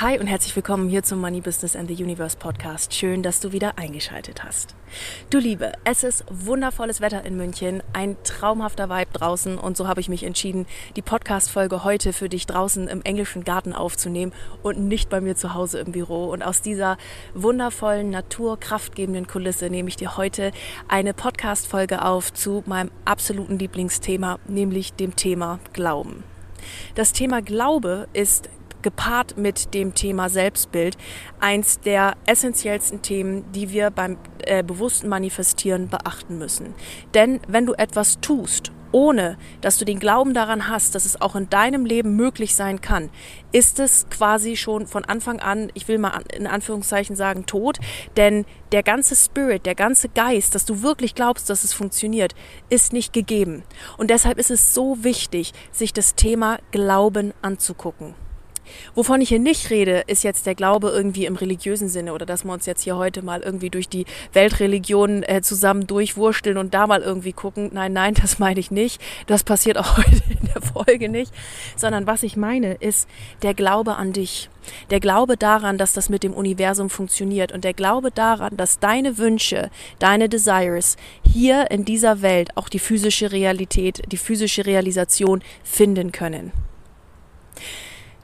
Hi und herzlich willkommen hier zum Money Business and the Universe Podcast. Schön, dass du wieder eingeschaltet hast. Du Liebe, es ist wundervolles Wetter in München, ein traumhafter Vibe draußen und so habe ich mich entschieden, die Podcast-Folge heute für dich draußen im englischen Garten aufzunehmen und nicht bei mir zu Hause im Büro. Und aus dieser wundervollen, naturkraftgebenden Kulisse nehme ich dir heute eine Podcast-Folge auf zu meinem absoluten Lieblingsthema, nämlich dem Thema Glauben. Das Thema Glaube ist gepaart mit dem Thema Selbstbild eins der essentiellsten Themen, die wir beim äh, bewussten Manifestieren beachten müssen. Denn wenn du etwas tust, ohne dass du den Glauben daran hast, dass es auch in deinem Leben möglich sein kann, ist es quasi schon von Anfang an, ich will mal in Anführungszeichen sagen, tot. Denn der ganze Spirit, der ganze Geist, dass du wirklich glaubst, dass es funktioniert, ist nicht gegeben. Und deshalb ist es so wichtig, sich das Thema Glauben anzugucken. Wovon ich hier nicht rede, ist jetzt der Glaube irgendwie im religiösen Sinne oder dass wir uns jetzt hier heute mal irgendwie durch die Weltreligionen äh, zusammen durchwursteln und da mal irgendwie gucken. Nein, nein, das meine ich nicht. Das passiert auch heute in der Folge nicht. Sondern was ich meine, ist der Glaube an dich. Der Glaube daran, dass das mit dem Universum funktioniert und der Glaube daran, dass deine Wünsche, deine Desires hier in dieser Welt auch die physische Realität, die physische Realisation finden können.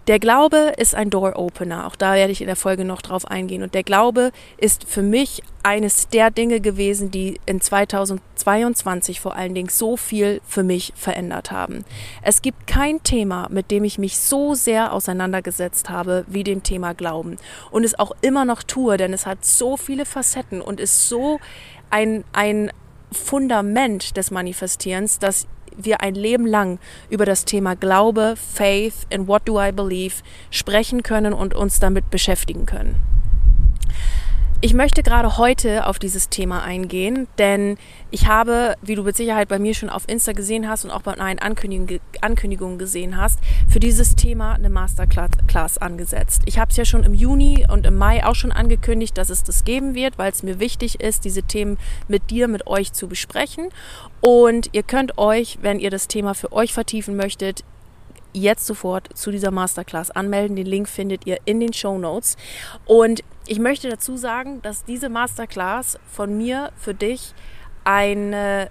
Der Glaube ist ein Door-Opener. Auch da werde ich in der Folge noch drauf eingehen. Und der Glaube ist für mich eines der Dinge gewesen, die in 2022 vor allen Dingen so viel für mich verändert haben. Es gibt kein Thema, mit dem ich mich so sehr auseinandergesetzt habe wie dem Thema Glauben. Und es auch immer noch tue, denn es hat so viele Facetten und ist so ein, ein Fundament des Manifestierens, dass wir ein Leben lang über das Thema Glaube, Faith and What Do I Believe sprechen können und uns damit beschäftigen können. Ich möchte gerade heute auf dieses Thema eingehen, denn ich habe, wie du mit Sicherheit bei mir schon auf Insta gesehen hast und auch bei meinen Ankündigungen gesehen hast, für dieses Thema eine Masterclass angesetzt. Ich habe es ja schon im Juni und im Mai auch schon angekündigt, dass es das geben wird, weil es mir wichtig ist, diese Themen mit dir, mit euch zu besprechen. Und ihr könnt euch, wenn ihr das Thema für euch vertiefen möchtet, jetzt sofort zu dieser Masterclass anmelden. Den Link findet ihr in den Show Notes. Und ich möchte dazu sagen, dass diese Masterclass von mir für dich eine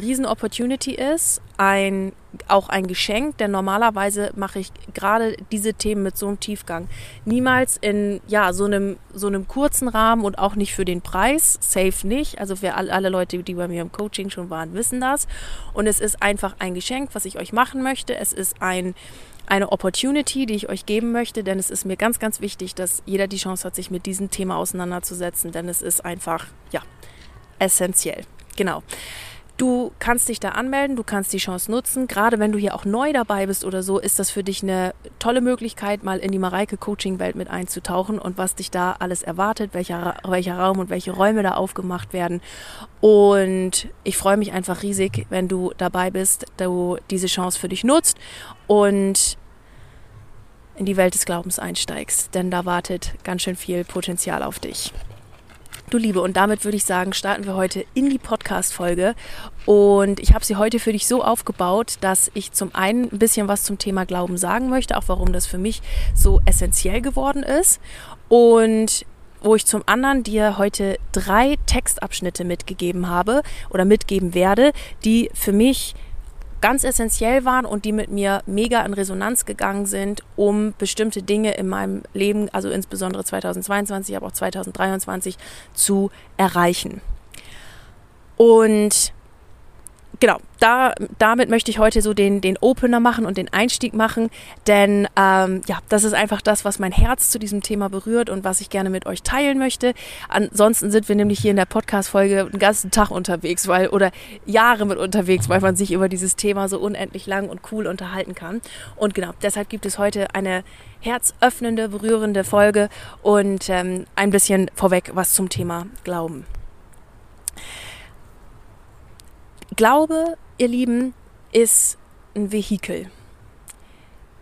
riesen Opportunity ist, ein, auch ein Geschenk, denn normalerweise mache ich gerade diese Themen mit so einem Tiefgang niemals in ja, so, einem, so einem kurzen Rahmen und auch nicht für den Preis, safe nicht. Also für alle, Leute, die bei mir im Coaching schon waren, wissen das. Und es ist einfach ein Geschenk, was ich euch machen möchte. Es ist ein eine Opportunity, die ich euch geben möchte, denn es ist mir ganz, ganz wichtig, dass jeder die Chance hat, sich mit diesem Thema auseinanderzusetzen, denn es ist einfach, ja, essentiell. Genau. Du kannst dich da anmelden, du kannst die Chance nutzen. Gerade wenn du hier auch neu dabei bist oder so, ist das für dich eine tolle Möglichkeit, mal in die Mareike Coaching Welt mit einzutauchen und was dich da alles erwartet, welcher, welcher Raum und welche Räume da aufgemacht werden. Und ich freue mich einfach riesig, wenn du dabei bist, du diese Chance für dich nutzt und in die Welt des Glaubens einsteigst, denn da wartet ganz schön viel Potenzial auf dich. Du Liebe, und damit würde ich sagen, starten wir heute in die Podcast-Folge. Und ich habe sie heute für dich so aufgebaut, dass ich zum einen ein bisschen was zum Thema Glauben sagen möchte, auch warum das für mich so essentiell geworden ist. Und wo ich zum anderen dir heute drei Textabschnitte mitgegeben habe oder mitgeben werde, die für mich ganz essentiell waren und die mit mir mega in Resonanz gegangen sind, um bestimmte Dinge in meinem Leben, also insbesondere 2022, aber auch 2023 zu erreichen. Und genau, da, damit möchte ich heute so den, den Opener machen und den Einstieg machen, denn ähm, ja, das ist einfach das, was mein Herz zu diesem Thema berührt und was ich gerne mit euch teilen möchte. Ansonsten sind wir nämlich hier in der Podcast-Folge den ganzen Tag unterwegs, weil oder Jahre mit unterwegs, weil man sich über dieses Thema so unendlich lang und cool unterhalten kann. Und genau, deshalb gibt es heute eine herzöffnende, berührende Folge und ähm, ein bisschen vorweg was zum Thema Glauben. Glaube, ihr Lieben, ist ein Vehikel.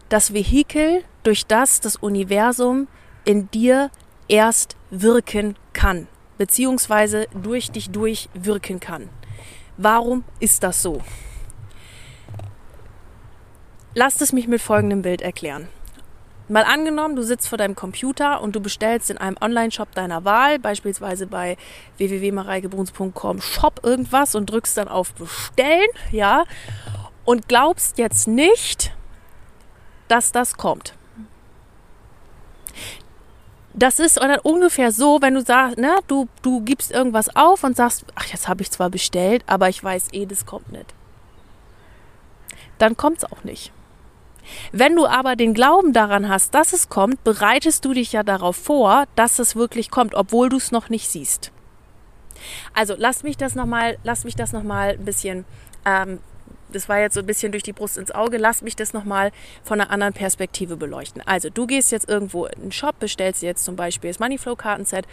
Das Vehikel, durch das das Universum in dir erst wirken kann, beziehungsweise durch dich durchwirken kann. Warum ist das so? Lasst es mich mit folgendem Bild erklären. Mal angenommen, du sitzt vor deinem Computer und du bestellst in einem Online-Shop deiner Wahl, beispielsweise bei www.mareikebruns.com Shop irgendwas und drückst dann auf Bestellen, ja, und glaubst jetzt nicht, dass das kommt. Das ist ungefähr so, wenn du sagst, ne, du, du gibst irgendwas auf und sagst, ach, jetzt habe ich zwar bestellt, aber ich weiß eh, das kommt nicht. Dann kommt es auch nicht. Wenn du aber den Glauben daran hast, dass es kommt, bereitest du dich ja darauf vor, dass es wirklich kommt, obwohl du es noch nicht siehst. Also lass mich das nochmal, lass mich das nochmal ein bisschen, ähm, das war jetzt so ein bisschen durch die Brust ins Auge, lass mich das nochmal von einer anderen Perspektive beleuchten. Also du gehst jetzt irgendwo in einen Shop, bestellst jetzt zum Beispiel das Moneyflow Kartenset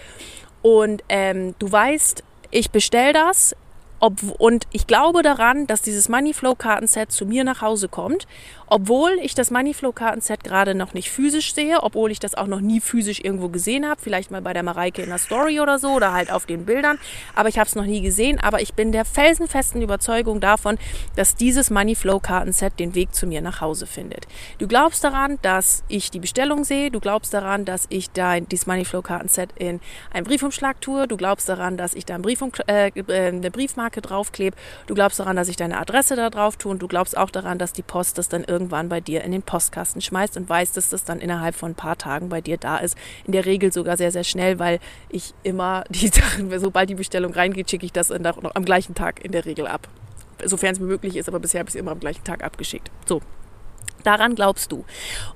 und ähm, du weißt, ich bestelle das, ob, und ich glaube daran, dass dieses Moneyflow-Kartenset zu mir nach Hause kommt, obwohl ich das Moneyflow-Kartenset gerade noch nicht physisch sehe, obwohl ich das auch noch nie physisch irgendwo gesehen habe, vielleicht mal bei der Mareike in der Story oder so oder halt auf den Bildern, aber ich habe es noch nie gesehen, aber ich bin der felsenfesten Überzeugung davon, dass dieses Moneyflow-Kartenset den Weg zu mir nach Hause findet. Du glaubst daran, dass ich die Bestellung sehe, du glaubst daran, dass ich da dieses Moneyflow-Kartenset in einen Briefumschlag tue, du glaubst daran, dass ich da einen Briefum, äh, äh eine Briefmarke draufklebe. Du glaubst daran, dass ich deine Adresse da drauf tue und du glaubst auch daran, dass die Post das dann irgendwann bei dir in den Postkasten schmeißt und weißt, dass das dann innerhalb von ein paar Tagen bei dir da ist. In der Regel sogar sehr, sehr schnell, weil ich immer die Sachen, sobald die Bestellung reingeht, schicke ich das noch am gleichen Tag in der Regel ab. Sofern es mir möglich ist, aber bisher habe ich es immer am gleichen Tag abgeschickt. So, Daran glaubst du.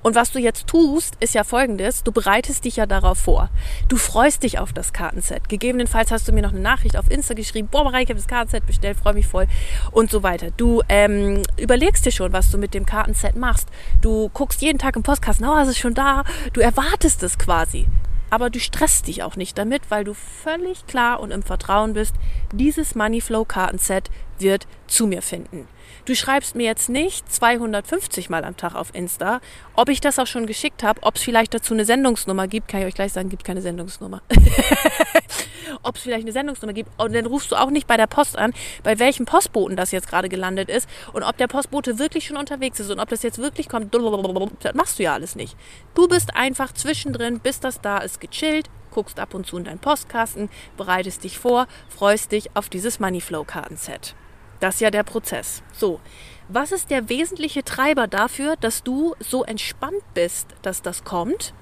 Und was du jetzt tust, ist ja folgendes. Du bereitest dich ja darauf vor. Du freust dich auf das Kartenset. Gegebenenfalls hast du mir noch eine Nachricht auf Insta geschrieben. Boah, Mareike, ich habe das Kartenset bestellt, freue mich voll. Und so weiter. Du ähm, überlegst dir schon, was du mit dem Kartenset machst. Du guckst jeden Tag im Postkasten, oh, es ist schon da. Du erwartest es quasi. Aber du stresst dich auch nicht damit, weil du völlig klar und im Vertrauen bist, dieses Moneyflow Kartenset wird zu mir finden. Du schreibst mir jetzt nicht 250 Mal am Tag auf Insta, ob ich das auch schon geschickt habe, ob es vielleicht dazu eine Sendungsnummer gibt, kann ich euch gleich sagen, gibt keine Sendungsnummer. ob es vielleicht eine Sendungsnummer gibt. Und dann rufst du auch nicht bei der Post an, bei welchem Postboten das jetzt gerade gelandet ist und ob der Postbote wirklich schon unterwegs ist und ob das jetzt wirklich kommt. Das machst du ja alles nicht. Du bist einfach zwischendrin, bis das da ist, gechillt, guckst ab und zu in deinen Postkasten, bereitest dich vor, freust dich auf dieses Moneyflow-Kartenset. Das ist ja der Prozess. So, was ist der wesentliche Treiber dafür, dass du so entspannt bist, dass das kommt?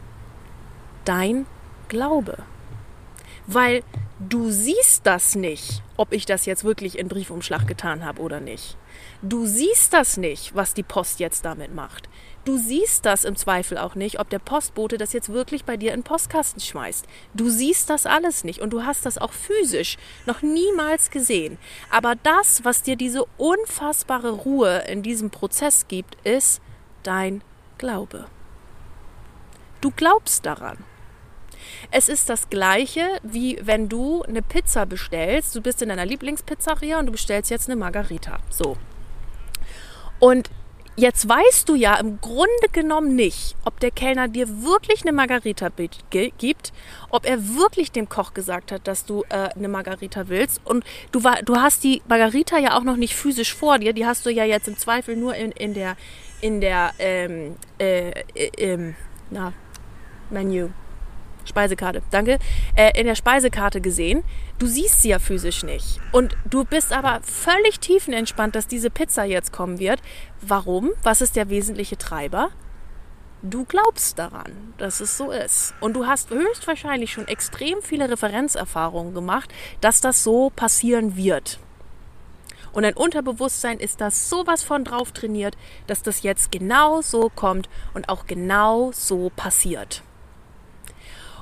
Dein Glaube. Weil du siehst das nicht, ob ich das jetzt wirklich in Briefumschlag getan habe oder nicht. Du siehst das nicht, was die Post jetzt damit macht. Du siehst das im Zweifel auch nicht, ob der Postbote das jetzt wirklich bei dir in den Postkasten schmeißt. Du siehst das alles nicht und du hast das auch physisch noch niemals gesehen. Aber das, was dir diese unfassbare Ruhe in diesem Prozess gibt, ist dein Glaube. Du glaubst daran. Es ist das gleiche, wie wenn du eine Pizza bestellst. Du bist in deiner Lieblingspizzeria und du bestellst jetzt eine Margarita. So. Und Jetzt weißt du ja im Grunde genommen nicht, ob der Kellner dir wirklich eine Margarita gibt, ob er wirklich dem Koch gesagt hat, dass du äh, eine Margarita willst. Und du, war, du hast die Margarita ja auch noch nicht physisch vor dir, die hast du ja jetzt im Zweifel nur in, in der, in der ähm, äh, äh, na, Menü. Speisekarte, danke, äh, in der Speisekarte gesehen. Du siehst sie ja physisch nicht. Und du bist aber völlig tiefenentspannt, dass diese Pizza jetzt kommen wird. Warum? Was ist der wesentliche Treiber? Du glaubst daran, dass es so ist. Und du hast höchstwahrscheinlich schon extrem viele Referenzerfahrungen gemacht, dass das so passieren wird. Und dein Unterbewusstsein ist da sowas von drauf trainiert, dass das jetzt genau so kommt und auch genau so passiert.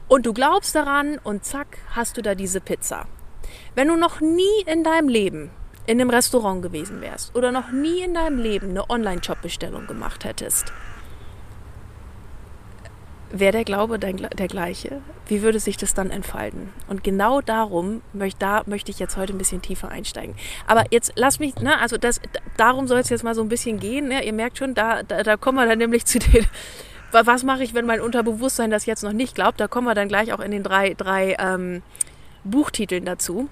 Und du glaubst daran und zack, hast du da diese Pizza. Wenn du noch nie in deinem Leben in einem Restaurant gewesen wärst oder noch nie in deinem Leben eine Online-Shop-Bestellung gemacht hättest, wäre der Glaube der gleiche? Wie würde sich das dann entfalten? Und genau darum möchte, da möchte ich jetzt heute ein bisschen tiefer einsteigen. Aber jetzt lass mich, ne, also das, darum soll es jetzt mal so ein bisschen gehen. Ne? Ihr merkt schon, da, da, da kommen wir dann nämlich zu den, was mache ich, wenn mein Unterbewusstsein das jetzt noch nicht glaubt? Da kommen wir dann gleich auch in den drei, drei ähm, Buchtiteln dazu.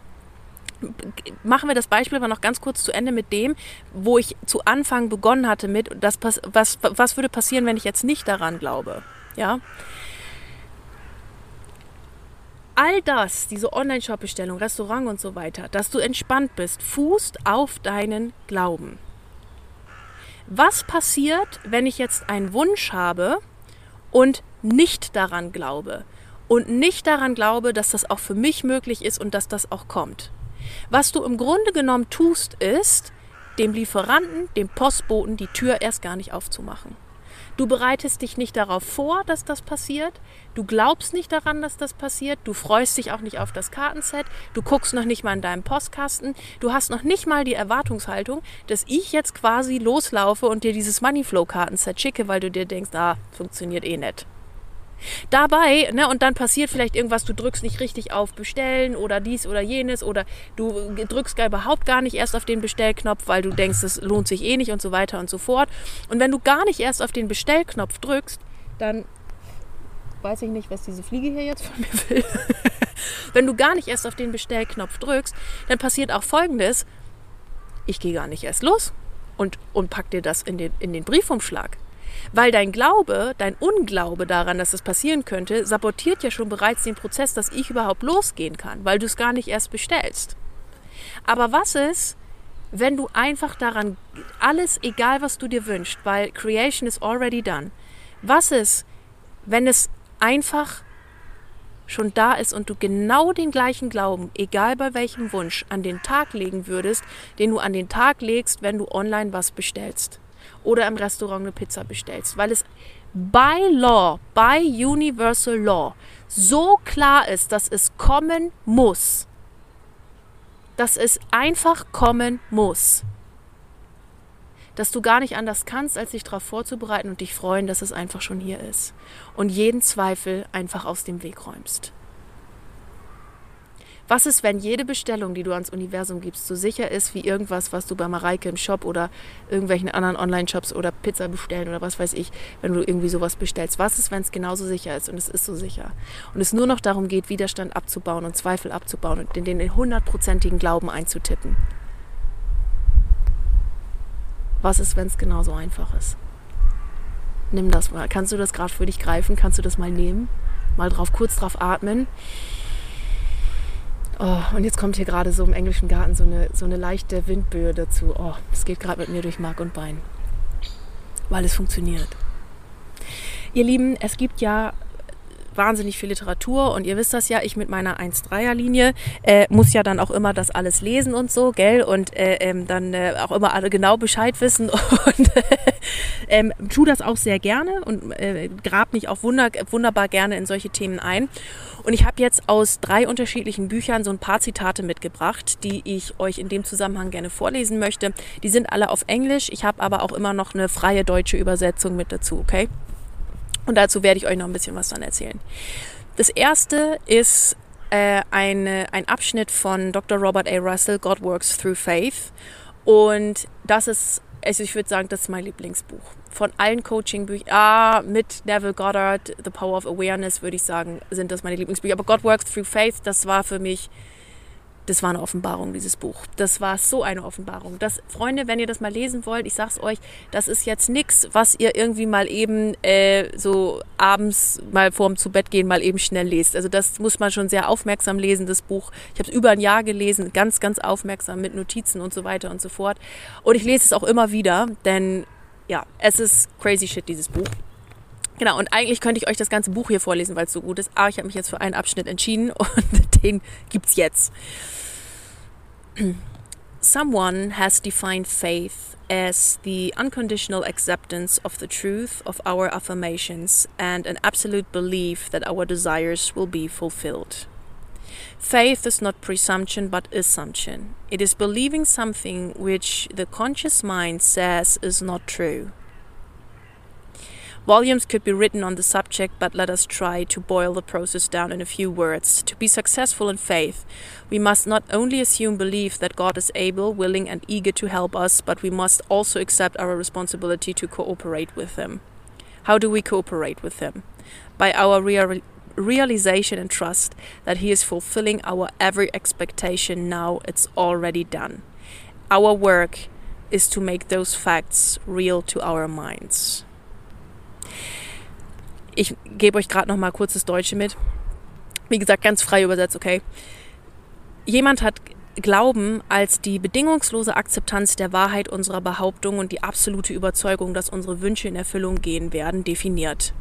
Machen wir das Beispiel aber noch ganz kurz zu Ende mit dem, wo ich zu Anfang begonnen hatte mit, das, was, was würde passieren, wenn ich jetzt nicht daran glaube? Ja. All das, diese Online-Shop-Bestellung, Restaurant und so weiter, dass du entspannt bist, fußt auf deinen Glauben. Was passiert, wenn ich jetzt einen Wunsch habe und nicht daran glaube? Und nicht daran glaube, dass das auch für mich möglich ist und dass das auch kommt. Was du im Grunde genommen tust, ist, dem Lieferanten, dem Postboten die Tür erst gar nicht aufzumachen. Du bereitest dich nicht darauf vor, dass das passiert. Du glaubst nicht daran, dass das passiert. Du freust dich auch nicht auf das Kartenset. Du guckst noch nicht mal in deinem Postkasten. Du hast noch nicht mal die Erwartungshaltung, dass ich jetzt quasi loslaufe und dir dieses Moneyflow-Kartenset schicke, weil du dir denkst, ah, funktioniert eh nicht. Dabei, ne, und dann passiert vielleicht irgendwas, du drückst nicht richtig auf Bestellen oder dies oder jenes oder du drückst gar überhaupt gar nicht erst auf den Bestellknopf, weil du denkst, es lohnt sich eh nicht und so weiter und so fort. Und wenn du gar nicht erst auf den Bestellknopf drückst, dann weiß ich nicht, was diese Fliege hier jetzt von mir will. wenn du gar nicht erst auf den Bestellknopf drückst, dann passiert auch Folgendes. Ich gehe gar nicht erst los und, und pack dir das in den, in den Briefumschlag. Weil dein Glaube, dein Unglaube daran, dass das passieren könnte, sabotiert ja schon bereits den Prozess, dass ich überhaupt losgehen kann, weil du es gar nicht erst bestellst. Aber was ist, wenn du einfach daran, alles, egal was du dir wünschst, weil Creation is already done, was ist, wenn es einfach schon da ist und du genau den gleichen Glauben, egal bei welchem Wunsch, an den Tag legen würdest, den du an den Tag legst, wenn du online was bestellst oder im Restaurant eine Pizza bestellst, weil es by law, by universal law so klar ist, dass es kommen muss. Dass es einfach kommen muss. Dass du gar nicht anders kannst, als dich darauf vorzubereiten und dich freuen, dass es einfach schon hier ist. Und jeden Zweifel einfach aus dem Weg räumst. Was ist, wenn jede Bestellung, die du ans Universum gibst, so sicher ist wie irgendwas, was du bei Mareike im Shop oder irgendwelchen anderen Online-Shops oder Pizza bestellen oder was weiß ich, wenn du irgendwie sowas bestellst? Was ist, wenn es genauso sicher ist und es ist so sicher? Und es nur noch darum geht, Widerstand abzubauen und Zweifel abzubauen und in den hundertprozentigen Glauben einzutippen? Was ist, wenn es genauso einfach ist? Nimm das mal. Kannst du das gerade für dich greifen? Kannst du das mal nehmen? Mal drauf, kurz drauf atmen. Oh, und jetzt kommt hier gerade so im englischen Garten so eine, so eine leichte Windböe dazu. Oh, es geht gerade mit mir durch Mark und Bein, weil es funktioniert. Ihr Lieben, es gibt ja wahnsinnig viel Literatur und ihr wisst das ja, ich mit meiner 1-3er-Linie äh, muss ja dann auch immer das alles lesen und so, gell? Und äh, ähm, dann äh, auch immer alle genau Bescheid wissen und ähm, tu das auch sehr gerne und äh, grab mich auch wunder wunderbar gerne in solche Themen ein. Und ich habe jetzt aus drei unterschiedlichen Büchern so ein paar Zitate mitgebracht, die ich euch in dem Zusammenhang gerne vorlesen möchte. Die sind alle auf Englisch. Ich habe aber auch immer noch eine freie deutsche Übersetzung mit dazu, okay? Und dazu werde ich euch noch ein bisschen was dann erzählen. Das erste ist äh, eine, ein Abschnitt von Dr. Robert A. Russell, God Works Through Faith. Und das ist, also ich würde sagen, das ist mein Lieblingsbuch. Von allen Coaching-Büchern, ah, mit Neville Goddard, The Power of Awareness, würde ich sagen, sind das meine Lieblingsbücher. Aber God Works Through Faith, das war für mich das war eine Offenbarung, dieses Buch. Das war so eine Offenbarung. Das, Freunde, wenn ihr das mal lesen wollt, ich sag's euch, das ist jetzt nichts, was ihr irgendwie mal eben äh, so abends mal vorm zu Bett gehen mal eben schnell lest. Also das muss man schon sehr aufmerksam lesen, das Buch. Ich habe es über ein Jahr gelesen, ganz, ganz aufmerksam mit Notizen und so weiter und so fort. Und ich lese es auch immer wieder, denn ja, es ist crazy shit, dieses Buch. Genau, und eigentlich könnte ich euch das ganze Buch hier vorlesen, weil es so gut ist. Aber ich habe mich jetzt für einen Abschnitt entschieden und den gibt's jetzt. Someone has defined faith as the unconditional acceptance of the truth of our affirmations and an absolute belief that our desires will be fulfilled. Faith is not presumption but assumption. It is believing something which the conscious mind says is not true. Volumes could be written on the subject, but let us try to boil the process down in a few words. To be successful in faith, we must not only assume belief that God is able, willing, and eager to help us, but we must also accept our responsibility to cooperate with Him. How do we cooperate with Him? By our real realization and trust that He is fulfilling our every expectation now, it's already done. Our work is to make those facts real to our minds. Ich gebe euch gerade noch mal das Deutsche mit. Wie gesagt, ganz frei übersetzt, okay. Jemand hat Glauben als die bedingungslose Akzeptanz der Wahrheit unserer Behauptung und die absolute Überzeugung, dass unsere Wünsche in Erfüllung gehen werden, definiert.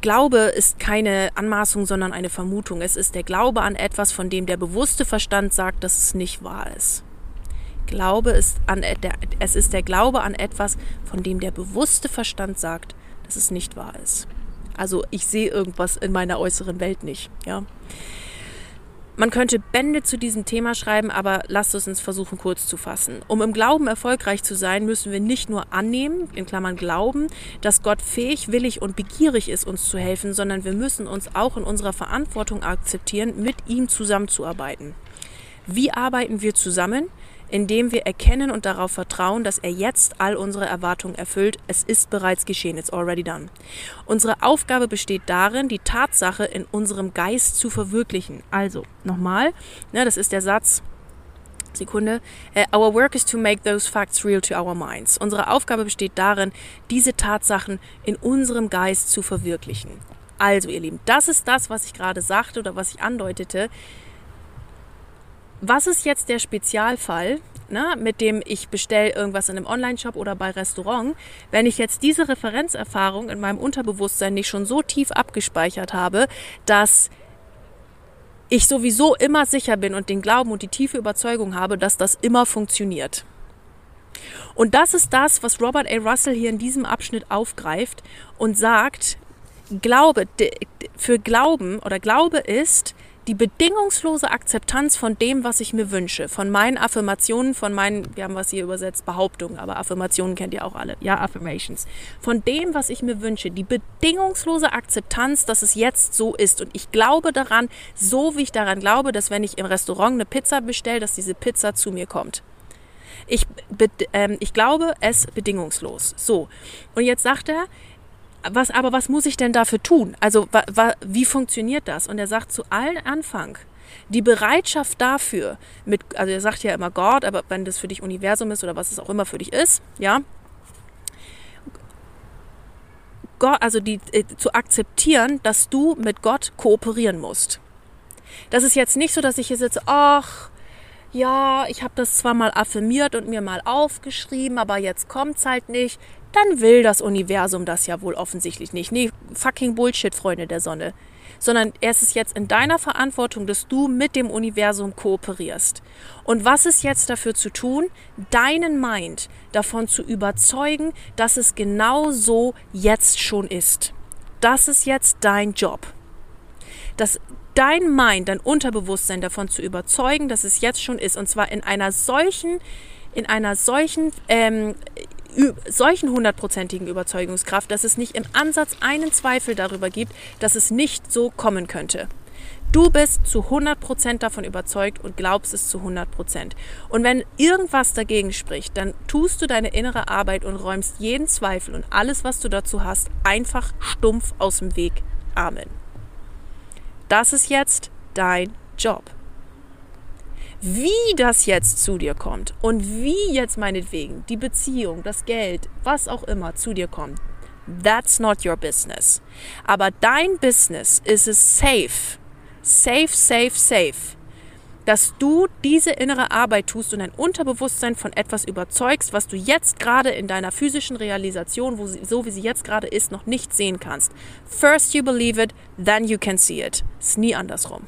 Glaube ist keine Anmaßung, sondern eine Vermutung. Es ist der Glaube an etwas, von dem der bewusste Verstand sagt, dass es nicht wahr ist. Glaube ist an der, es ist der Glaube an etwas, von dem der bewusste Verstand sagt, dass es nicht wahr ist. Also ich sehe irgendwas in meiner äußeren Welt nicht. Ja. Man könnte Bände zu diesem Thema schreiben, aber lasst es uns versuchen, kurz zu fassen. Um im Glauben erfolgreich zu sein, müssen wir nicht nur annehmen, in Klammern glauben, dass Gott fähig, willig und begierig ist, uns zu helfen, sondern wir müssen uns auch in unserer Verantwortung akzeptieren, mit ihm zusammenzuarbeiten. Wie arbeiten wir zusammen? Indem wir erkennen und darauf vertrauen, dass er jetzt all unsere Erwartungen erfüllt. Es ist bereits geschehen, it's already done. Unsere Aufgabe besteht darin, die Tatsache in unserem Geist zu verwirklichen. Also, nochmal, ne, das ist der Satz, Sekunde. Uh, our work is to make those facts real to our minds. Unsere Aufgabe besteht darin, diese Tatsachen in unserem Geist zu verwirklichen. Also, ihr Lieben, das ist das, was ich gerade sagte oder was ich andeutete. Was ist jetzt der Spezialfall, ne, mit dem ich bestelle irgendwas in einem Online-Shop oder bei Restaurant? Wenn ich jetzt diese Referenzerfahrung in meinem Unterbewusstsein nicht schon so tief abgespeichert habe, dass ich sowieso immer sicher bin und den Glauben und die tiefe Überzeugung habe, dass das immer funktioniert. Und das ist das, was Robert A. Russell hier in diesem Abschnitt aufgreift und sagt, Glaube, für Glauben oder Glaube ist, die bedingungslose Akzeptanz von dem, was ich mir wünsche, von meinen Affirmationen, von meinen, wir haben was hier übersetzt, Behauptungen, aber Affirmationen kennt ihr auch alle, ja, Affirmations, von dem, was ich mir wünsche, die bedingungslose Akzeptanz, dass es jetzt so ist. Und ich glaube daran, so wie ich daran glaube, dass wenn ich im Restaurant eine Pizza bestelle, dass diese Pizza zu mir kommt. Ich, ähm, ich glaube es bedingungslos. So. Und jetzt sagt er, was, aber was muss ich denn dafür tun? Also wa, wa, wie funktioniert das? Und er sagt zu allen Anfang, die Bereitschaft dafür, mit, also er sagt ja immer Gott, aber wenn das für dich Universum ist oder was es auch immer für dich ist, ja, Gott, also die, äh, zu akzeptieren, dass du mit Gott kooperieren musst. Das ist jetzt nicht so, dass ich hier sitze, ach, ja, ich habe das zwar mal affirmiert und mir mal aufgeschrieben, aber jetzt kommt's halt nicht dann will das Universum das ja wohl offensichtlich nicht. Nee, fucking Bullshit, Freunde der Sonne. Sondern es ist jetzt in deiner Verantwortung, dass du mit dem Universum kooperierst. Und was ist jetzt dafür zu tun? Deinen Mind davon zu überzeugen, dass es genau so jetzt schon ist. Das ist jetzt dein Job. Das dein Mind, dein Unterbewusstsein davon zu überzeugen, dass es jetzt schon ist. Und zwar in einer solchen, in einer solchen ähm, solchen hundertprozentigen Überzeugungskraft, dass es nicht im Ansatz einen Zweifel darüber gibt, dass es nicht so kommen könnte. Du bist zu 100% davon überzeugt und glaubst es zu 100%. Und wenn irgendwas dagegen spricht, dann tust du deine innere Arbeit und räumst jeden Zweifel und alles, was du dazu hast, einfach stumpf aus dem Weg. Amen. Das ist jetzt dein Job. Wie das jetzt zu dir kommt und wie jetzt meinetwegen die Beziehung, das Geld, was auch immer zu dir kommt, that's not your business. Aber dein Business ist es safe, safe, safe, safe, dass du diese innere Arbeit tust und dein Unterbewusstsein von etwas überzeugst, was du jetzt gerade in deiner physischen Realisation, wo sie, so wie sie jetzt gerade ist, noch nicht sehen kannst. First you believe it, then you can see it. Ist nie andersrum.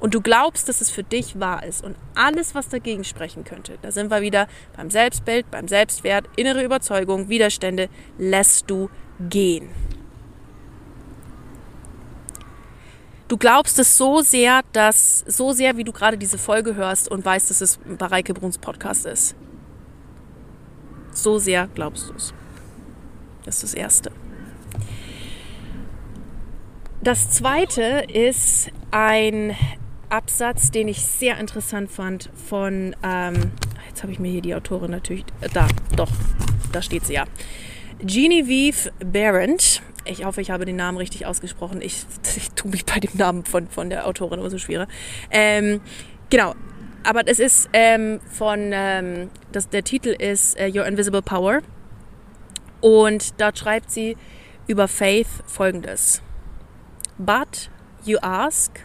Und du glaubst, dass es für dich wahr ist und alles, was dagegen sprechen könnte, da sind wir wieder beim Selbstbild, beim Selbstwert, innere Überzeugung, Widerstände, lässt du gehen. Du glaubst es so sehr, dass so sehr, wie du gerade diese Folge hörst und weißt, dass es Bareike Bruns Podcast ist. So sehr glaubst du es. Das ist das Erste. Das Zweite ist ein Absatz, den ich sehr interessant fand von, ähm, jetzt habe ich mir hier die Autorin natürlich, äh, da, doch, da steht sie ja. Genevieve Berendt. Ich hoffe, ich habe den Namen richtig ausgesprochen. Ich, ich tue mich bei dem Namen von, von der Autorin immer so schwerer. Ähm, genau. Aber es ist ähm, von, ähm, das, der Titel ist uh, Your Invisible Power. Und dort schreibt sie über Faith folgendes. But you ask,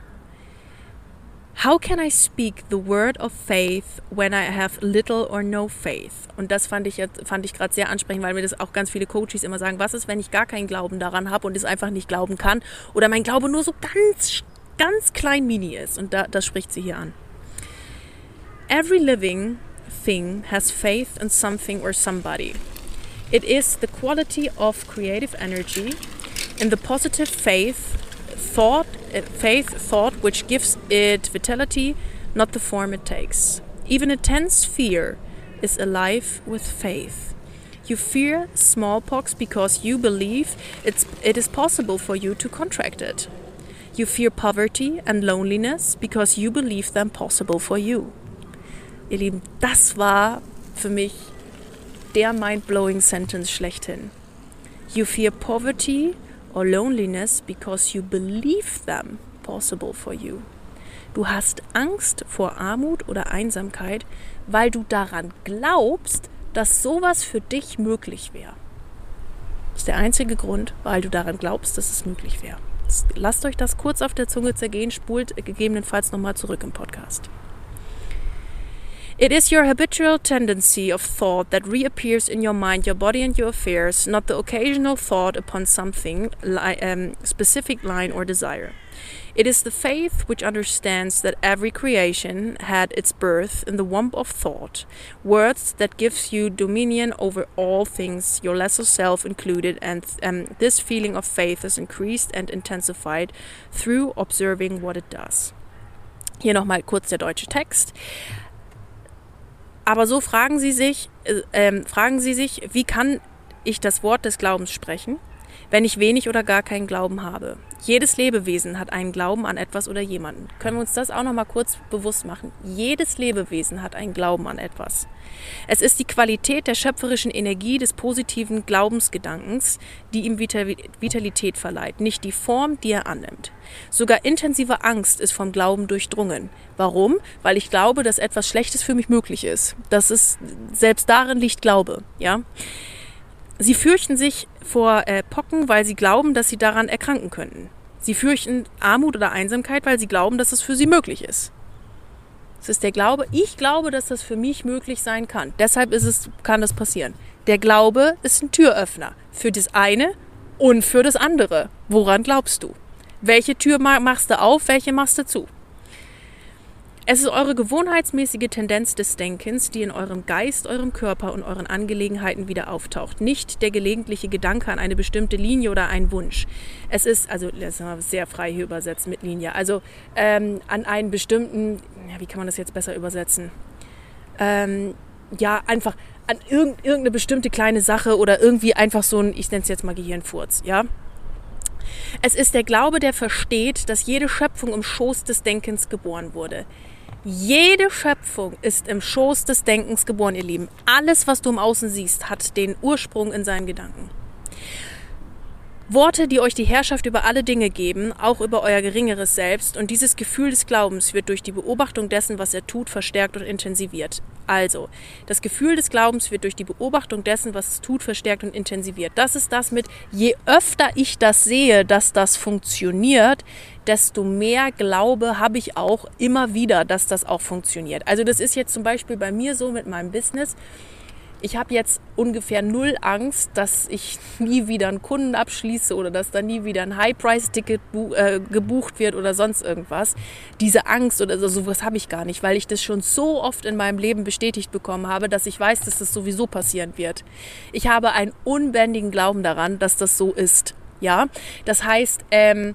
How can I speak the word of faith when I have little or no faith? Und das fand ich jetzt fand ich gerade sehr ansprechend, weil mir das auch ganz viele Coaches immer sagen, was ist, wenn ich gar keinen Glauben daran habe und es einfach nicht glauben kann oder mein Glaube nur so ganz ganz klein mini ist und da, das spricht sie hier an. Every living thing has faith in something or somebody. It is the quality of creative energy and the positive faith thought, uh, faith, thought, which gives it vitality, not the form it takes. Even a tense fear is alive with faith. You fear smallpox because you believe it's, it is possible for you to contract it. You fear poverty and loneliness because you believe them possible for you. Ihr Lieben, das war für mich der mind-blowing sentence schlechthin. You fear poverty or loneliness because you believe them possible for you. Du hast Angst vor Armut oder Einsamkeit, weil du daran glaubst, dass sowas für dich möglich wäre. Das ist der einzige Grund, weil du daran glaubst, dass es möglich wäre. Lasst euch das kurz auf der Zunge zergehen, spult gegebenenfalls nochmal zurück im Podcast. It is your habitual tendency of thought that reappears in your mind, your body, and your affairs, not the occasional thought upon something, li- um, specific line or desire. It is the faith which understands that every creation had its birth in the womb of thought, words that gives you dominion over all things, your lesser self included, and um, this feeling of faith is increased and intensified through observing what it does. Hier nochmal kurz der deutsche Text. Aber so fragen Sie sich, äh, ähm, fragen Sie sich, wie kann ich das Wort des Glaubens sprechen, wenn ich wenig oder gar keinen Glauben habe? Jedes Lebewesen hat einen Glauben an etwas oder jemanden. Können wir uns das auch noch mal kurz bewusst machen? Jedes Lebewesen hat einen Glauben an etwas. Es ist die Qualität der schöpferischen Energie des positiven Glaubensgedankens, die ihm Vitalität verleiht, nicht die Form, die er annimmt. Sogar intensive Angst ist vom Glauben durchdrungen. Warum? Weil ich glaube, dass etwas Schlechtes für mich möglich ist. Das ist selbst darin liegt Glaube, ja? Sie fürchten sich vor äh, Pocken, weil sie glauben, dass sie daran erkranken könnten. Sie fürchten Armut oder Einsamkeit, weil sie glauben, dass es für sie möglich ist. Es ist der Glaube, ich glaube, dass das für mich möglich sein kann. Deshalb ist es, kann das passieren. Der Glaube ist ein Türöffner für das eine und für das andere. Woran glaubst du? Welche Tür machst du auf, welche machst du zu? Es ist eure gewohnheitsmäßige Tendenz des Denkens, die in eurem Geist, eurem Körper und euren Angelegenheiten wieder auftaucht. Nicht der gelegentliche Gedanke an eine bestimmte Linie oder einen Wunsch. Es ist, also das ist sehr frei hier übersetzt mit Linie, also ähm, an einen bestimmten, ja, wie kann man das jetzt besser übersetzen? Ähm, ja, einfach an irgendeine bestimmte kleine Sache oder irgendwie einfach so ein, ich nenne es jetzt mal Gehirnfurz, ja? Es ist der Glaube, der versteht, dass jede Schöpfung im Schoß des Denkens geboren wurde. Jede Schöpfung ist im Schoß des Denkens geboren, ihr Lieben. Alles, was du im Außen siehst, hat den Ursprung in seinen Gedanken. Worte, die euch die Herrschaft über alle Dinge geben, auch über euer geringeres Selbst, und dieses Gefühl des Glaubens wird durch die Beobachtung dessen, was er tut, verstärkt und intensiviert. Also, das Gefühl des Glaubens wird durch die Beobachtung dessen, was es tut, verstärkt und intensiviert. Das ist das mit, je öfter ich das sehe, dass das funktioniert, desto mehr Glaube habe ich auch immer wieder, dass das auch funktioniert. Also das ist jetzt zum Beispiel bei mir so mit meinem Business ich habe jetzt ungefähr null Angst, dass ich nie wieder einen Kunden abschließe oder dass da nie wieder ein High-Price-Ticket äh, gebucht wird oder sonst irgendwas. Diese Angst oder so, sowas habe ich gar nicht, weil ich das schon so oft in meinem Leben bestätigt bekommen habe, dass ich weiß, dass das sowieso passieren wird. Ich habe einen unbändigen Glauben daran, dass das so ist. Ja, das heißt, ähm,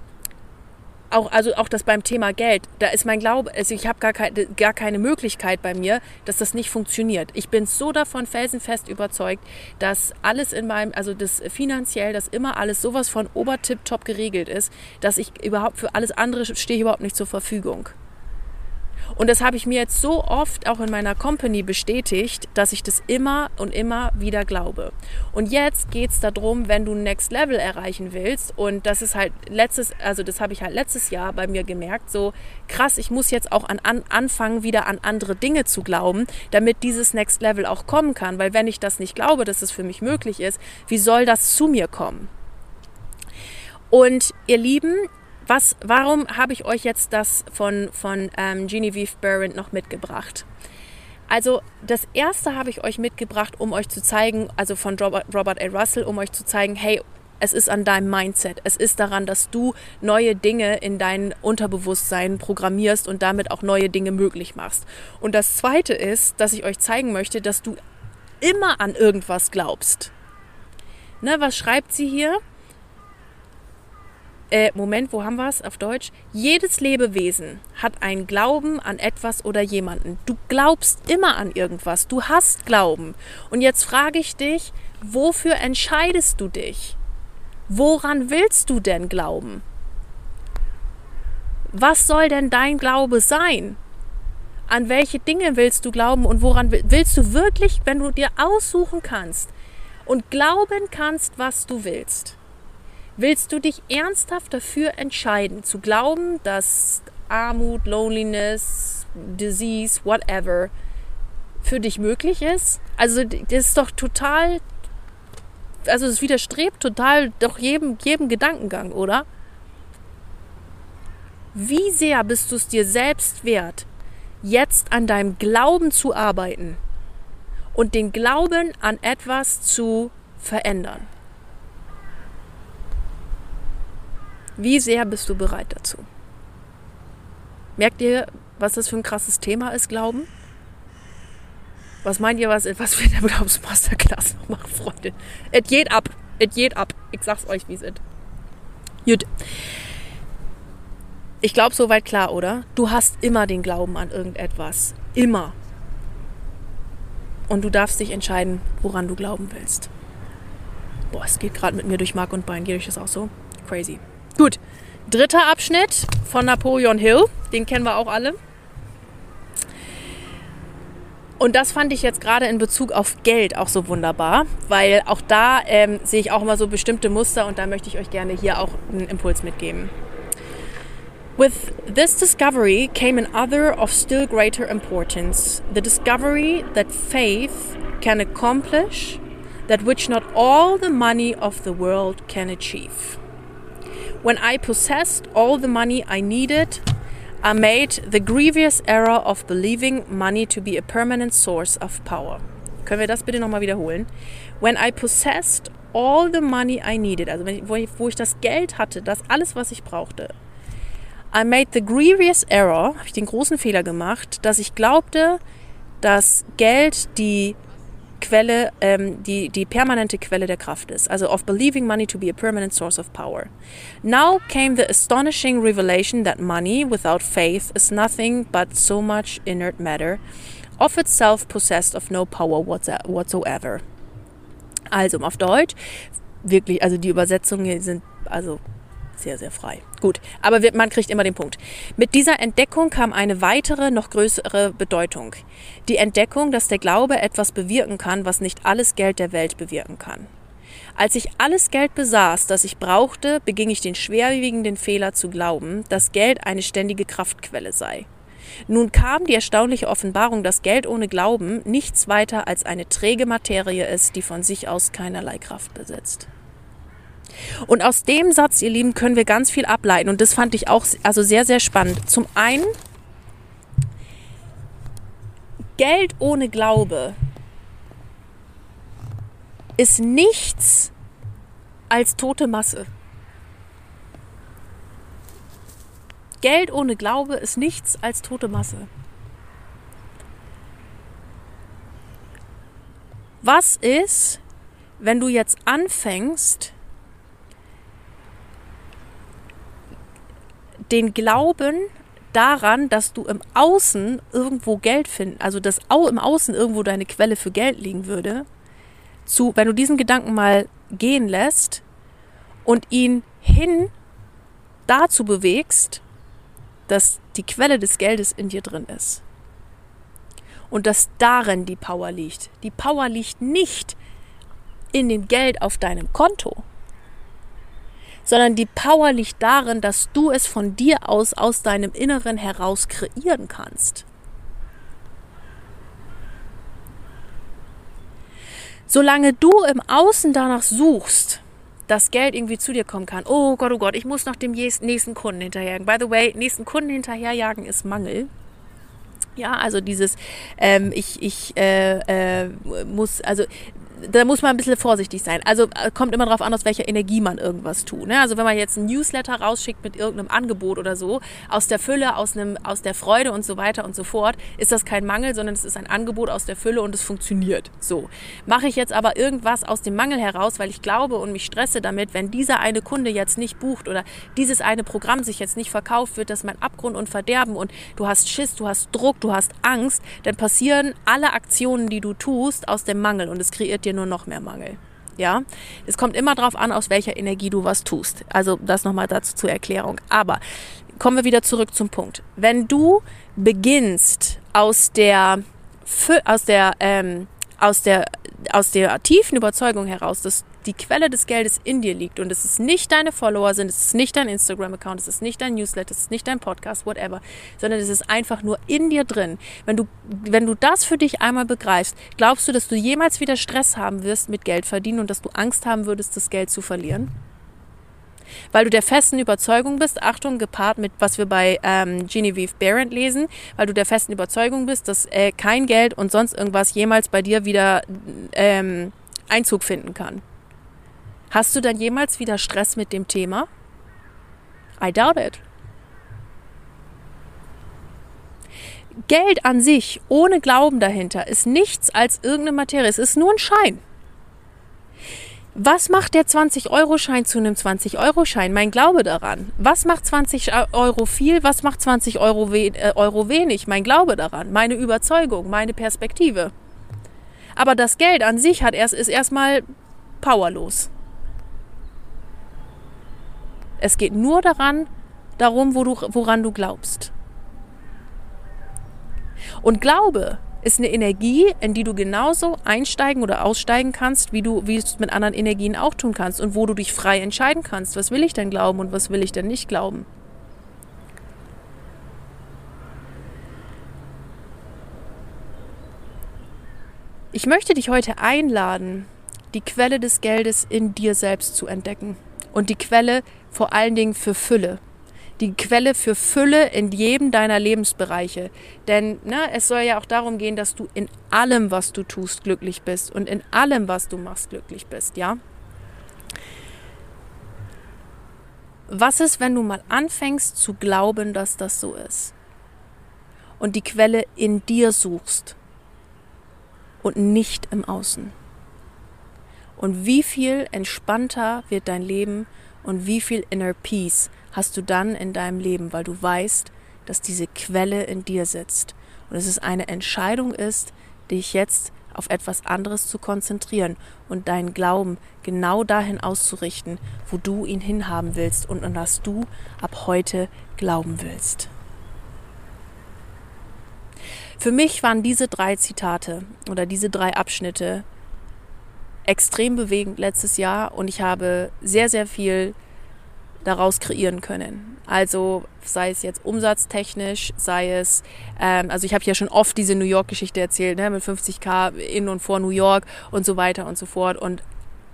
auch, also auch das beim Thema Geld, da ist mein Glaube, also ich habe gar, keine, gar keine Möglichkeit bei mir, dass das nicht funktioniert. Ich bin so davon felsenfest überzeugt, dass alles in meinem, also das finanziell, dass immer alles sowas von obertipp-top geregelt ist, dass ich überhaupt für alles andere stehe ich überhaupt nicht zur Verfügung. Und das habe ich mir jetzt so oft auch in meiner Company bestätigt, dass ich das immer und immer wieder glaube. Und jetzt geht es darum, wenn du Next Level erreichen willst, und das ist halt letztes, also das habe ich halt letztes Jahr bei mir gemerkt, so krass, ich muss jetzt auch an, an, anfangen, wieder an andere Dinge zu glauben, damit dieses Next Level auch kommen kann. Weil wenn ich das nicht glaube, dass es für mich möglich ist, wie soll das zu mir kommen? Und ihr Lieben, was, warum habe ich euch jetzt das von, von ähm, Genevieve Barrett noch mitgebracht? Also das erste habe ich euch mitgebracht, um euch zu zeigen, also von Robert, Robert A. Russell, um euch zu zeigen, hey, es ist an deinem Mindset. Es ist daran, dass du neue Dinge in dein Unterbewusstsein programmierst und damit auch neue Dinge möglich machst. Und das Zweite ist, dass ich euch zeigen möchte, dass du immer an irgendwas glaubst. Ne, was schreibt sie hier? Äh, Moment, wo haben wir es auf Deutsch? Jedes Lebewesen hat einen Glauben an etwas oder jemanden. Du glaubst immer an irgendwas. Du hast Glauben. Und jetzt frage ich dich, wofür entscheidest du dich? Woran willst du denn glauben? Was soll denn dein Glaube sein? An welche Dinge willst du glauben und woran willst du wirklich, wenn du dir aussuchen kannst und glauben kannst, was du willst? Willst du dich ernsthaft dafür entscheiden, zu glauben, dass Armut, Loneliness, Disease, whatever für dich möglich ist? Also das ist doch total, also es widerstrebt total doch jedem, jedem Gedankengang, oder? Wie sehr bist du es dir selbst wert, jetzt an deinem Glauben zu arbeiten und den Glauben an etwas zu verändern? Wie sehr bist du bereit dazu? Merkt ihr, was das für ein krasses Thema ist, Glauben? Was meint ihr, was, was wir in der Glaubensmasterclass noch machen, Freunde? Es geht ab. Es geht ab. Ich sag's euch, wie es ist. Gut. Ich glaube, soweit klar, oder? Du hast immer den Glauben an irgendetwas. Immer. Und du darfst dich entscheiden, woran du glauben willst. Boah, es geht gerade mit mir durch Mark und Bein. Geht euch das auch so? Crazy. Gut, dritter Abschnitt von Napoleon Hill, den kennen wir auch alle. Und das fand ich jetzt gerade in Bezug auf Geld auch so wunderbar, weil auch da ähm, sehe ich auch immer so bestimmte Muster und da möchte ich euch gerne hier auch einen Impuls mitgeben. With this discovery came another of still greater importance the discovery that faith can accomplish that which not all the money of the world can achieve. When I possessed all the money I needed, I made the grievous error of believing money to be a permanent source of power. Können wir das bitte nochmal wiederholen? When I possessed all the money I needed, also wo ich, wo ich das Geld hatte, das alles, was ich brauchte, I made the grievous error, habe ich den großen Fehler gemacht, dass ich glaubte, dass Geld die Quelle, ähm, die, die permanente Quelle der Kraft ist. Also of believing money to be a permanent source of power. Now came the astonishing revelation that money without faith is nothing but so much inert matter, of itself possessed of no power whatsoever. Also auf Deutsch, wirklich, also die Übersetzungen sind also sehr, sehr frei. Gut, aber man kriegt immer den Punkt. Mit dieser Entdeckung kam eine weitere, noch größere Bedeutung. Die Entdeckung, dass der Glaube etwas bewirken kann, was nicht alles Geld der Welt bewirken kann. Als ich alles Geld besaß, das ich brauchte, beging ich den schwerwiegenden Fehler zu glauben, dass Geld eine ständige Kraftquelle sei. Nun kam die erstaunliche Offenbarung, dass Geld ohne Glauben nichts weiter als eine träge Materie ist, die von sich aus keinerlei Kraft besitzt. Und aus dem Satz, ihr Lieben, können wir ganz viel ableiten. Und das fand ich auch also sehr, sehr spannend. Zum einen, Geld ohne Glaube ist nichts als tote Masse. Geld ohne Glaube ist nichts als tote Masse. Was ist, wenn du jetzt anfängst, den Glauben daran, dass du im Außen irgendwo Geld finden, also dass auch im Außen irgendwo deine Quelle für Geld liegen würde, zu, wenn du diesen Gedanken mal gehen lässt und ihn hin dazu bewegst, dass die Quelle des Geldes in dir drin ist. Und dass darin die Power liegt. Die Power liegt nicht in dem Geld auf deinem Konto, sondern die Power liegt darin, dass du es von dir aus, aus deinem Inneren heraus kreieren kannst. Solange du im Außen danach suchst, dass Geld irgendwie zu dir kommen kann. Oh Gott, oh Gott, ich muss noch dem nächsten Kunden hinterherjagen. By the way, nächsten Kunden hinterherjagen ist Mangel. Ja, also dieses, ähm, ich, ich äh, äh, muss, also da muss man ein bisschen vorsichtig sein. Also äh, kommt immer darauf an, aus welcher Energie man irgendwas tut. Ne? Also wenn man jetzt ein Newsletter rausschickt mit irgendeinem Angebot oder so, aus der Fülle, aus, einem, aus der Freude und so weiter und so fort, ist das kein Mangel, sondern es ist ein Angebot aus der Fülle und es funktioniert. So. Mache ich jetzt aber irgendwas aus dem Mangel heraus, weil ich glaube und mich stresse damit, wenn dieser eine Kunde jetzt nicht bucht oder dieses eine Programm sich jetzt nicht verkauft, wird das mein Abgrund und Verderben und du hast Schiss, du hast Druck, du hast Angst, dann passieren alle Aktionen, die du tust, aus dem Mangel und es kreiert dir dir nur noch mehr Mangel. Ja, es kommt immer darauf an, aus welcher Energie du was tust. Also das nochmal dazu zur Erklärung. Aber kommen wir wieder zurück zum Punkt. Wenn du beginnst aus der aus der ähm, aus der aus der tiefen Überzeugung heraus, dass die Quelle des Geldes in dir liegt und es ist nicht deine Follower sind, es ist nicht dein Instagram-Account, es ist nicht dein Newsletter, es ist nicht dein Podcast, whatever, sondern es ist einfach nur in dir drin. Wenn du, wenn du das für dich einmal begreifst, glaubst du, dass du jemals wieder Stress haben wirst mit Geld verdienen und dass du Angst haben würdest, das Geld zu verlieren? Weil du der festen Überzeugung bist, Achtung, gepaart mit, was wir bei ähm, Genevieve Barrett lesen, weil du der festen Überzeugung bist, dass äh, kein Geld und sonst irgendwas jemals bei dir wieder ähm, Einzug finden kann. Hast du dann jemals wieder Stress mit dem Thema? I doubt it. Geld an sich ohne Glauben dahinter ist nichts als irgendeine Materie. Es ist nur ein Schein. Was macht der 20-Euro-Schein zu einem 20-Euro-Schein? Mein Glaube daran. Was macht 20 Euro viel? Was macht 20 Euro, we äh, Euro wenig? Mein Glaube daran. Meine Überzeugung, meine Perspektive. Aber das Geld an sich hat erst, ist erstmal powerlos. Es geht nur daran, darum, wo du, woran du glaubst. Und Glaube ist eine Energie, in die du genauso einsteigen oder aussteigen kannst, wie du, wie du es mit anderen Energien auch tun kannst und wo du dich frei entscheiden kannst. Was will ich denn glauben und was will ich denn nicht glauben? Ich möchte dich heute einladen, die Quelle des Geldes in dir selbst zu entdecken und die Quelle vor allen Dingen für Fülle. Die Quelle für Fülle in jedem deiner Lebensbereiche. Denn ne, es soll ja auch darum gehen, dass du in allem, was du tust, glücklich bist und in allem, was du machst, glücklich bist, ja? Was ist, wenn du mal anfängst zu glauben, dass das so ist? Und die Quelle in dir suchst und nicht im Außen. Und wie viel entspannter wird dein Leben und wie viel Inner Peace hast du dann in deinem Leben, weil du weißt, dass diese Quelle in dir sitzt und dass es eine Entscheidung ist, dich jetzt auf etwas anderes zu konzentrieren und deinen Glauben genau dahin auszurichten, wo du ihn hinhaben willst und an das du ab heute glauben willst. Für mich waren diese drei Zitate oder diese drei Abschnitte extrem bewegend letztes Jahr und ich habe sehr, sehr viel daraus kreieren können. Also sei es jetzt umsatztechnisch, sei es, ähm, also ich habe ja schon oft diese New York-Geschichte erzählt, ne, mit 50k in und vor New York und so weiter und so fort. Und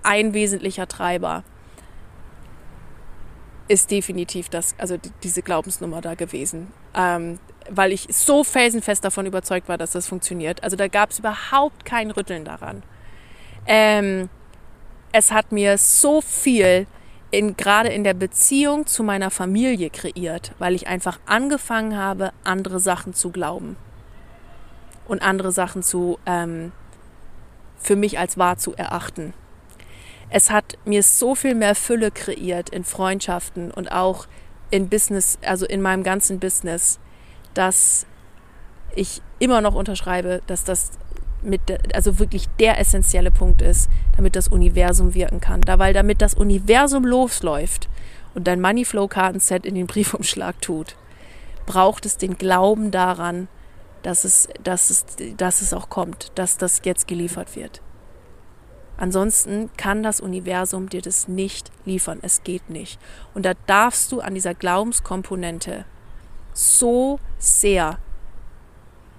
ein wesentlicher Treiber ist definitiv das, also diese Glaubensnummer da gewesen. Ähm, weil ich so felsenfest davon überzeugt war, dass das funktioniert. Also da gab es überhaupt kein Rütteln daran. Ähm, es hat mir so viel in, gerade in der Beziehung zu meiner Familie kreiert, weil ich einfach angefangen habe, andere Sachen zu glauben und andere Sachen zu ähm, für mich als wahr zu erachten. Es hat mir so viel mehr Fülle kreiert in Freundschaften und auch in Business, also in meinem ganzen Business, dass ich immer noch unterschreibe, dass das mit, also wirklich der essentielle Punkt ist, damit das Universum wirken kann. Da, weil damit das Universum losläuft und dein Moneyflow-Kartenset in den Briefumschlag tut, braucht es den Glauben daran, dass es, dass, es, dass es auch kommt, dass das jetzt geliefert wird. Ansonsten kann das Universum dir das nicht liefern. Es geht nicht. Und da darfst du an dieser Glaubenskomponente so sehr,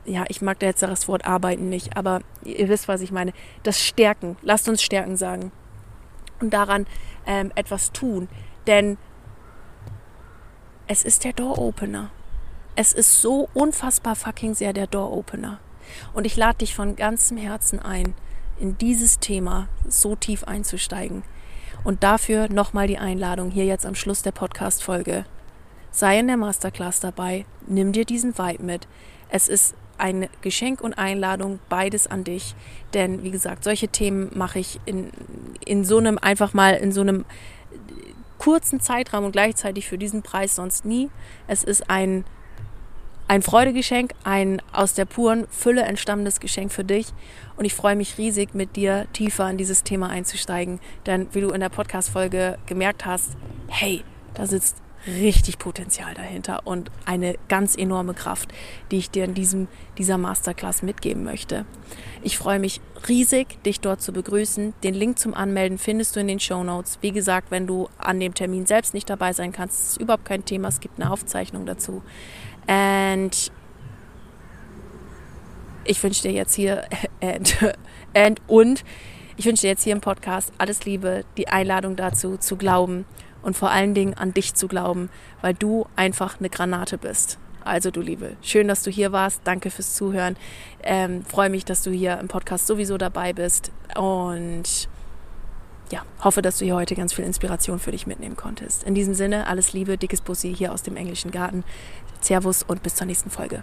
ja, ich mag da jetzt das Wort arbeiten nicht, aber ihr wisst, was ich meine, das Stärken, lasst uns Stärken sagen und daran ähm, etwas tun. Denn es ist der Door-Opener. Es ist so unfassbar fucking sehr der Door-Opener. Und ich lade dich von ganzem Herzen ein, in dieses Thema so tief einzusteigen. Und dafür nochmal die Einladung hier jetzt am Schluss der Podcast-Folge. Sei in der Masterclass dabei, nimm dir diesen Vibe mit. Es ist ein Geschenk und Einladung, beides an dich. Denn wie gesagt, solche Themen mache ich in, in so einem, einfach mal in so einem kurzen Zeitraum und gleichzeitig für diesen Preis sonst nie. Es ist ein ein Freudegeschenk, ein aus der puren Fülle entstammendes Geschenk für dich. Und ich freue mich riesig, mit dir tiefer in dieses Thema einzusteigen. Denn wie du in der Podcast-Folge gemerkt hast, hey, da sitzt richtig Potenzial dahinter und eine ganz enorme Kraft, die ich dir in diesem, dieser Masterclass mitgeben möchte. Ich freue mich riesig, dich dort zu begrüßen. Den Link zum Anmelden findest du in den Show Notes. Wie gesagt, wenn du an dem Termin selbst nicht dabei sein kannst, ist es überhaupt kein Thema. Es gibt eine Aufzeichnung dazu. Und ich wünsche dir jetzt hier and, and und ich wünsche dir jetzt hier im Podcast alles Liebe, die Einladung dazu zu glauben und vor allen Dingen an dich zu glauben, weil du einfach eine Granate bist. Also du Liebe, schön, dass du hier warst. Danke fürs Zuhören. Ähm, Freue mich, dass du hier im Podcast sowieso dabei bist und ja, hoffe, dass du hier heute ganz viel Inspiration für dich mitnehmen konntest. In diesem Sinne, alles Liebe, dickes Bussi hier aus dem englischen Garten. Servus und bis zur nächsten Folge.